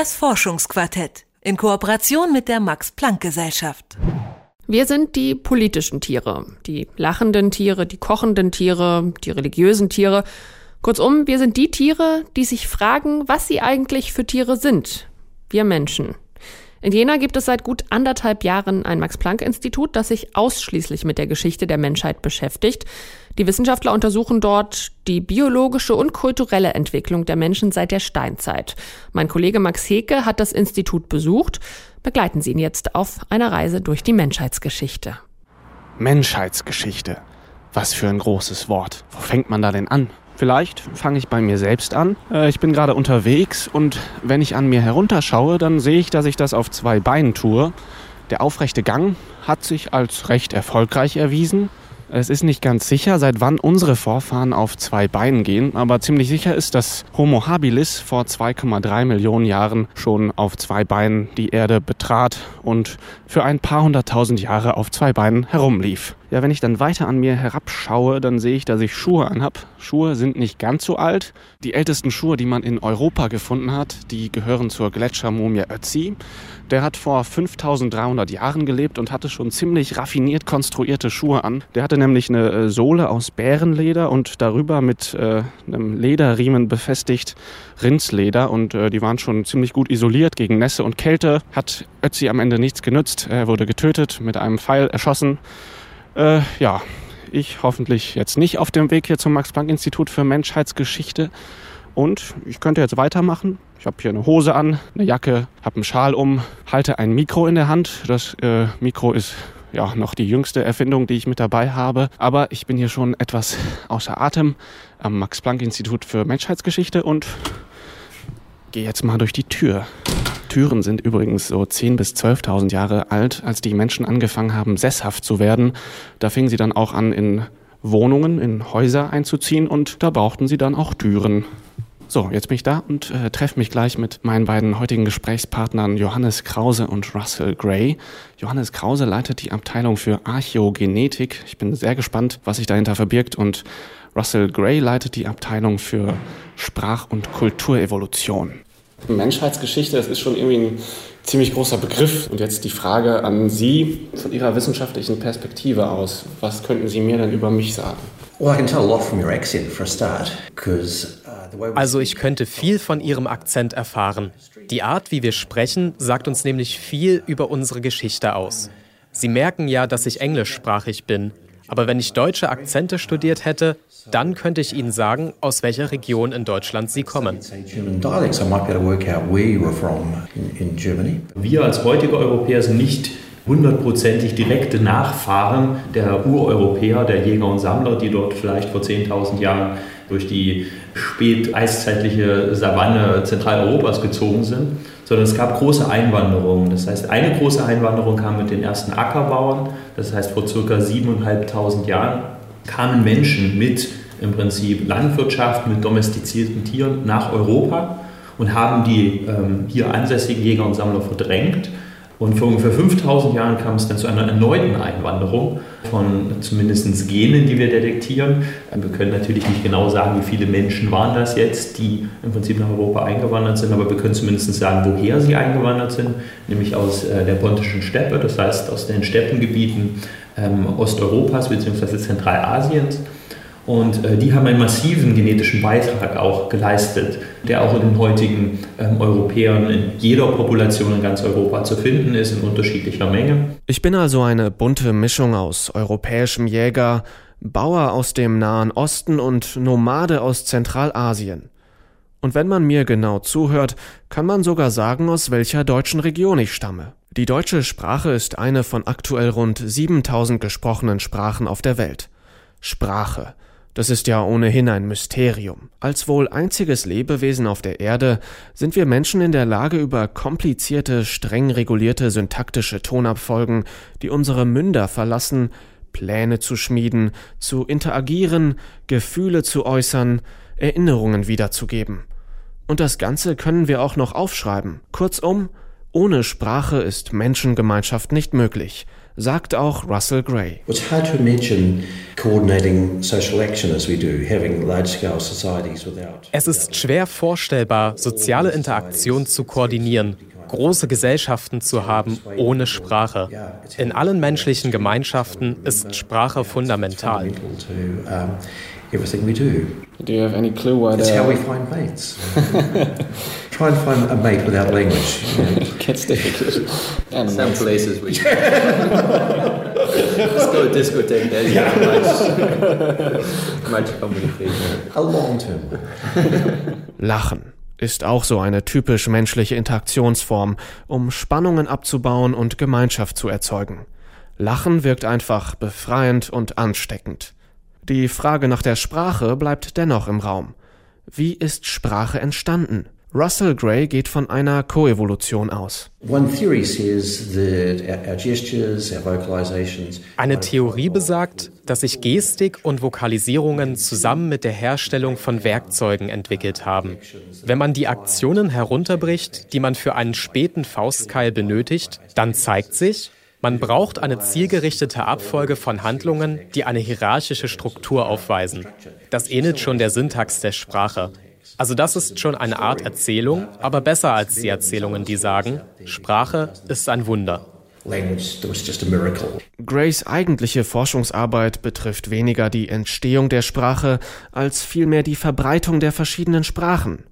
Das Forschungsquartett in Kooperation mit der Max Planck Gesellschaft. Wir sind die politischen Tiere, die lachenden Tiere, die kochenden Tiere, die religiösen Tiere. Kurzum, wir sind die Tiere, die sich fragen, was sie eigentlich für Tiere sind. Wir Menschen. In Jena gibt es seit gut anderthalb Jahren ein Max-Planck-Institut, das sich ausschließlich mit der Geschichte der Menschheit beschäftigt. Die Wissenschaftler untersuchen dort die biologische und kulturelle Entwicklung der Menschen seit der Steinzeit. Mein Kollege Max Heke hat das Institut besucht. Begleiten Sie ihn jetzt auf einer Reise durch die Menschheitsgeschichte. Menschheitsgeschichte. Was für ein großes Wort. Wo fängt man da denn an? Vielleicht fange ich bei mir selbst an. Äh, ich bin gerade unterwegs und wenn ich an mir herunterschaue, dann sehe ich, dass ich das auf zwei Beinen tue. Der aufrechte Gang hat sich als recht erfolgreich erwiesen. Es ist nicht ganz sicher, seit wann unsere Vorfahren auf zwei Beinen gehen, aber ziemlich sicher ist, dass Homo habilis vor 2,3 Millionen Jahren schon auf zwei Beinen die Erde betrat und für ein paar hunderttausend Jahre auf zwei Beinen herumlief. Ja, wenn ich dann weiter an mir herabschaue, dann sehe ich, dass ich Schuhe anhab. Schuhe sind nicht ganz so alt. Die ältesten Schuhe, die man in Europa gefunden hat, die gehören zur Gletschermumie Ötzi. Der hat vor 5300 Jahren gelebt und hatte schon ziemlich raffiniert konstruierte Schuhe an. Der hatte nämlich eine äh, Sohle aus Bärenleder und darüber mit äh, einem Lederriemen befestigt Rindsleder und äh, die waren schon ziemlich gut isoliert gegen Nässe und Kälte. Hat Ötzi am Ende nichts genützt. Er wurde getötet, mit einem Pfeil erschossen. Äh, ja, ich hoffentlich jetzt nicht auf dem Weg hier zum Max-Planck-Institut für Menschheitsgeschichte. Und ich könnte jetzt weitermachen. Ich habe hier eine Hose an, eine Jacke, habe einen Schal um, halte ein Mikro in der Hand. Das äh, Mikro ist ja noch die jüngste Erfindung, die ich mit dabei habe. Aber ich bin hier schon etwas außer Atem am Max-Planck-Institut für Menschheitsgeschichte und gehe jetzt mal durch die Tür. Türen sind übrigens so 10.000 bis 12.000 Jahre alt, als die Menschen angefangen haben, sesshaft zu werden. Da fingen sie dann auch an, in Wohnungen, in Häuser einzuziehen und da brauchten sie dann auch Türen. So, jetzt bin ich da und äh, treffe mich gleich mit meinen beiden heutigen Gesprächspartnern Johannes Krause und Russell Gray. Johannes Krause leitet die Abteilung für Archäogenetik. Ich bin sehr gespannt, was sich dahinter verbirgt und Russell Gray leitet die Abteilung für Sprach- und Kulturevolution. Menschheitsgeschichte, das ist schon irgendwie ein ziemlich großer Begriff. Und jetzt die Frage an Sie von Ihrer wissenschaftlichen Perspektive aus. Was könnten Sie mir denn über mich sagen? Uh, also ich könnte viel von Ihrem Akzent erfahren. Die Art, wie wir sprechen, sagt uns nämlich viel über unsere Geschichte aus. Sie merken ja, dass ich englischsprachig bin. Aber wenn ich deutsche Akzente studiert hätte, dann könnte ich Ihnen sagen, aus welcher Region in Deutschland Sie kommen. Wir als heutige Europäer sind nicht hundertprozentig direkte Nachfahren der Ureuropäer, der Jäger und Sammler, die dort vielleicht vor 10.000 Jahren durch die späteiszeitliche Savanne Zentraleuropas gezogen sind, sondern es gab große Einwanderungen. Das heißt, eine große Einwanderung kam mit den ersten Ackerbauern, das heißt vor ca. 7.500 Jahren kamen Menschen mit im Prinzip Landwirtschaft, mit domestizierten Tieren nach Europa und haben die ähm, hier ansässigen Jäger und Sammler verdrängt. Und vor ungefähr 5000 Jahren kam es dann zu einer erneuten Einwanderung von zumindest Genen, die wir detektieren. Wir können natürlich nicht genau sagen, wie viele Menschen waren das jetzt, die im Prinzip nach Europa eingewandert sind, aber wir können zumindest sagen, woher sie eingewandert sind, nämlich aus äh, der pontischen Steppe, das heißt aus den Steppengebieten ähm, Osteuropas bzw. Zentralasiens. Und äh, die haben einen massiven genetischen Beitrag auch geleistet, der auch in den heutigen ähm, Europäern in jeder Population in ganz Europa zu finden ist, in unterschiedlicher Menge. Ich bin also eine bunte Mischung aus europäischem Jäger, Bauer aus dem Nahen Osten und Nomade aus Zentralasien. Und wenn man mir genau zuhört, kann man sogar sagen, aus welcher deutschen Region ich stamme. Die deutsche Sprache ist eine von aktuell rund 7000 gesprochenen Sprachen auf der Welt. Sprache. Das ist ja ohnehin ein Mysterium. Als wohl einziges Lebewesen auf der Erde sind wir Menschen in der Lage, über komplizierte, streng regulierte syntaktische Tonabfolgen, die unsere Münder verlassen, Pläne zu schmieden, zu interagieren, Gefühle zu äußern, Erinnerungen wiederzugeben. Und das Ganze können wir auch noch aufschreiben. Kurzum, ohne Sprache ist Menschengemeinschaft nicht möglich. Sagt auch Russell Gray. Es ist schwer vorstellbar, soziale Interaktion zu koordinieren, große Gesellschaften zu haben ohne Sprache. In allen menschlichen Gemeinschaften ist Sprache fundamental. everything we do. Do you have any clue why? It's how we find mates. Try and find a mate without language. You know. Gets difficult. And Some places we. Disco, discotheque. There's yeah. much, much communication. A long term. Lachen ist auch so eine typisch menschliche Interaktionsform, um Spannungen abzubauen und Gemeinschaft zu erzeugen. Lachen wirkt einfach befreiend und ansteckend. Die Frage nach der Sprache bleibt dennoch im Raum. Wie ist Sprache entstanden? Russell Gray geht von einer Koevolution aus. Eine Theorie besagt, dass sich Gestik und Vokalisierungen zusammen mit der Herstellung von Werkzeugen entwickelt haben. Wenn man die Aktionen herunterbricht, die man für einen späten Faustkeil benötigt, dann zeigt sich, man braucht eine zielgerichtete Abfolge von Handlungen, die eine hierarchische Struktur aufweisen. Das ähnelt schon der Syntax der Sprache. Also das ist schon eine Art Erzählung, aber besser als die Erzählungen, die sagen, Sprache ist ein Wunder. Grays eigentliche Forschungsarbeit betrifft weniger die Entstehung der Sprache als vielmehr die Verbreitung der verschiedenen Sprachen.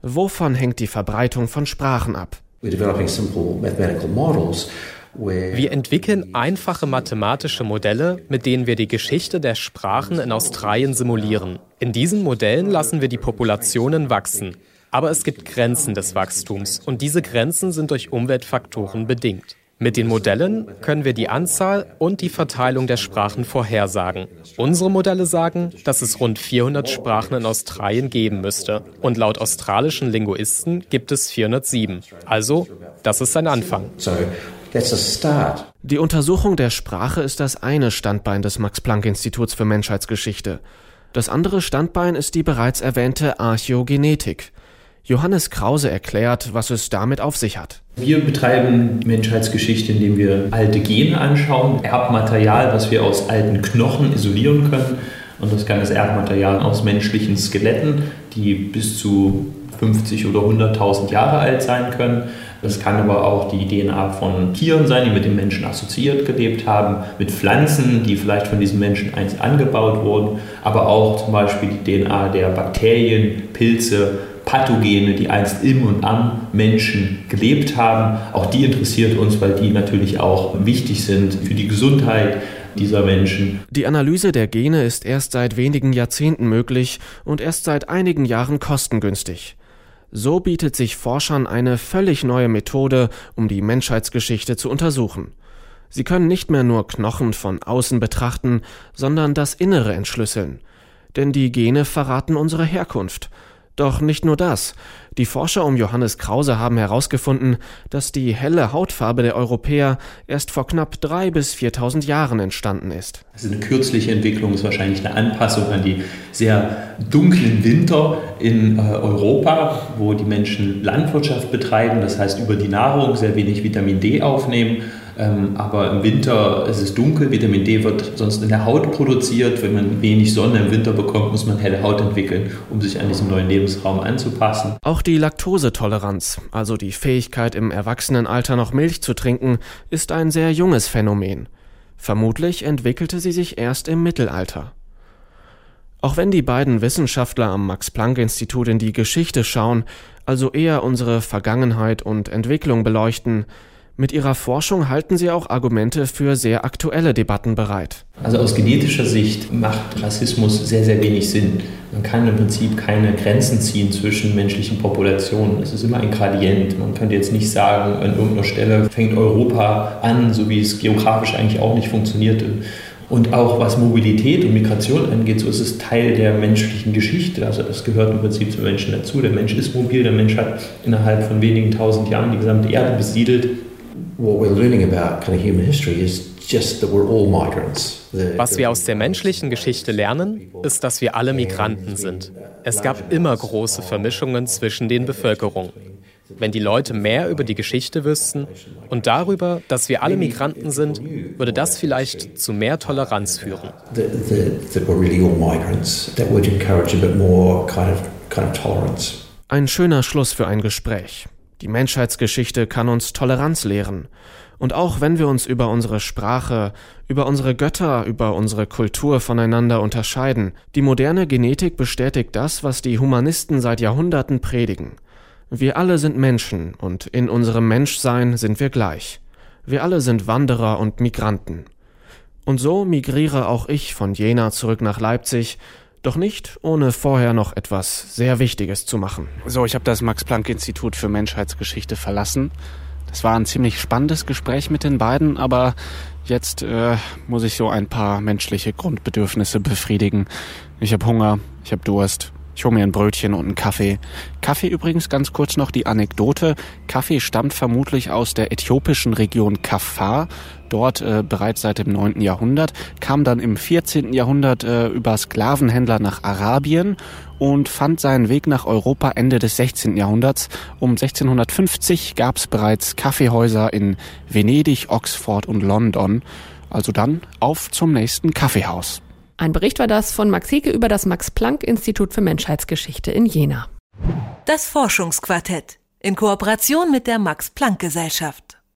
Wovon hängt die Verbreitung von Sprachen ab? We're developing simple mathematical models wir entwickeln einfache mathematische Modelle, mit denen wir die Geschichte der Sprachen in Australien simulieren. In diesen Modellen lassen wir die Populationen wachsen. Aber es gibt Grenzen des Wachstums und diese Grenzen sind durch Umweltfaktoren bedingt. Mit den Modellen können wir die Anzahl und die Verteilung der Sprachen vorhersagen. Unsere Modelle sagen, dass es rund 400 Sprachen in Australien geben müsste. Und laut australischen Linguisten gibt es 407. Also, das ist ein Anfang. Die Untersuchung der Sprache ist das eine Standbein des Max-Planck-Instituts für Menschheitsgeschichte. Das andere Standbein ist die bereits erwähnte Archäogenetik. Johannes Krause erklärt, was es damit auf sich hat. Wir betreiben Menschheitsgeschichte, indem wir alte Gene anschauen, Erbmaterial, was wir aus alten Knochen isolieren können. Und das kann das Erbmaterial aus menschlichen Skeletten, die bis zu 50 oder 100.000 Jahre alt sein können. Das kann aber auch die DNA von Tieren sein, die mit dem Menschen assoziiert gelebt haben, mit Pflanzen, die vielleicht von diesen Menschen einst angebaut wurden, aber auch zum Beispiel die DNA der Bakterien, Pilze, Pathogene, die einst im und am Menschen gelebt haben. Auch die interessiert uns, weil die natürlich auch wichtig sind für die Gesundheit dieser Menschen. Die Analyse der Gene ist erst seit wenigen Jahrzehnten möglich und erst seit einigen Jahren kostengünstig. So bietet sich Forschern eine völlig neue Methode, um die Menschheitsgeschichte zu untersuchen. Sie können nicht mehr nur Knochen von außen betrachten, sondern das Innere entschlüsseln. Denn die Gene verraten unsere Herkunft. Doch nicht nur das. Die Forscher um Johannes Krause haben herausgefunden, dass die helle Hautfarbe der Europäer erst vor knapp drei bis 4.000 Jahren entstanden ist. Also eine kürzliche Entwicklung ist wahrscheinlich eine Anpassung an die sehr dunklen Winter in äh, Europa, wo die Menschen Landwirtschaft betreiben, das heißt über die Nahrung sehr wenig Vitamin D aufnehmen ähm, aber im Winter ist es dunkel, Vitamin D wird sonst in der Haut produziert. Wenn man wenig Sonne im Winter bekommt, muss man helle Haut entwickeln, um sich an diesen neuen Lebensraum anzupassen. Auch die Laktosetoleranz, also die Fähigkeit im Erwachsenenalter noch Milch zu trinken, ist ein sehr junges Phänomen. Vermutlich entwickelte sie sich erst im Mittelalter. Auch wenn die beiden Wissenschaftler am Max Planck Institut in die Geschichte schauen, also eher unsere Vergangenheit und Entwicklung beleuchten, mit ihrer Forschung halten sie auch Argumente für sehr aktuelle Debatten bereit. Also aus genetischer Sicht macht Rassismus sehr, sehr wenig Sinn. Man kann im Prinzip keine Grenzen ziehen zwischen menschlichen Populationen. Es ist immer ein Gradient. Man könnte jetzt nicht sagen, an irgendeiner Stelle fängt Europa an, so wie es geografisch eigentlich auch nicht funktioniert. Und auch was Mobilität und Migration angeht, so ist es Teil der menschlichen Geschichte. Also das gehört im Prinzip zum Menschen dazu. Der Mensch ist mobil, der Mensch hat innerhalb von wenigen tausend Jahren die gesamte Erde besiedelt was wir aus der menschlichen Geschichte lernen, ist, dass wir alle Migranten sind. Es gab immer große Vermischungen zwischen den Bevölkerungen. Wenn die Leute mehr über die Geschichte wüssten und darüber, dass wir alle Migranten sind, würde das vielleicht zu mehr Toleranz führen. Ein schöner Schluss für ein Gespräch. Die Menschheitsgeschichte kann uns Toleranz lehren. Und auch wenn wir uns über unsere Sprache, über unsere Götter, über unsere Kultur voneinander unterscheiden, die moderne Genetik bestätigt das, was die Humanisten seit Jahrhunderten predigen. Wir alle sind Menschen und in unserem Menschsein sind wir gleich. Wir alle sind Wanderer und Migranten. Und so migriere auch ich von Jena zurück nach Leipzig, doch nicht ohne vorher noch etwas sehr Wichtiges zu machen. So, ich habe das Max Planck Institut für Menschheitsgeschichte verlassen es war ein ziemlich spannendes Gespräch mit den beiden, aber jetzt äh, muss ich so ein paar menschliche Grundbedürfnisse befriedigen. Ich habe Hunger, ich habe Durst, ich hole mir ein Brötchen und einen Kaffee. Kaffee übrigens ganz kurz noch die Anekdote. Kaffee stammt vermutlich aus der äthiopischen Region Kafar, dort äh, bereits seit dem 9. Jahrhundert, kam dann im 14. Jahrhundert äh, über Sklavenhändler nach Arabien und fand seinen Weg nach Europa Ende des 16. Jahrhunderts. Um 1650 gab es bereits Kaffeehäuser in Venedig, Oxford und London. Also dann auf zum nächsten Kaffeehaus. Ein Bericht war das von Max Heke über das Max-Planck-Institut für Menschheitsgeschichte in Jena. Das Forschungsquartett in Kooperation mit der Max-Planck-Gesellschaft.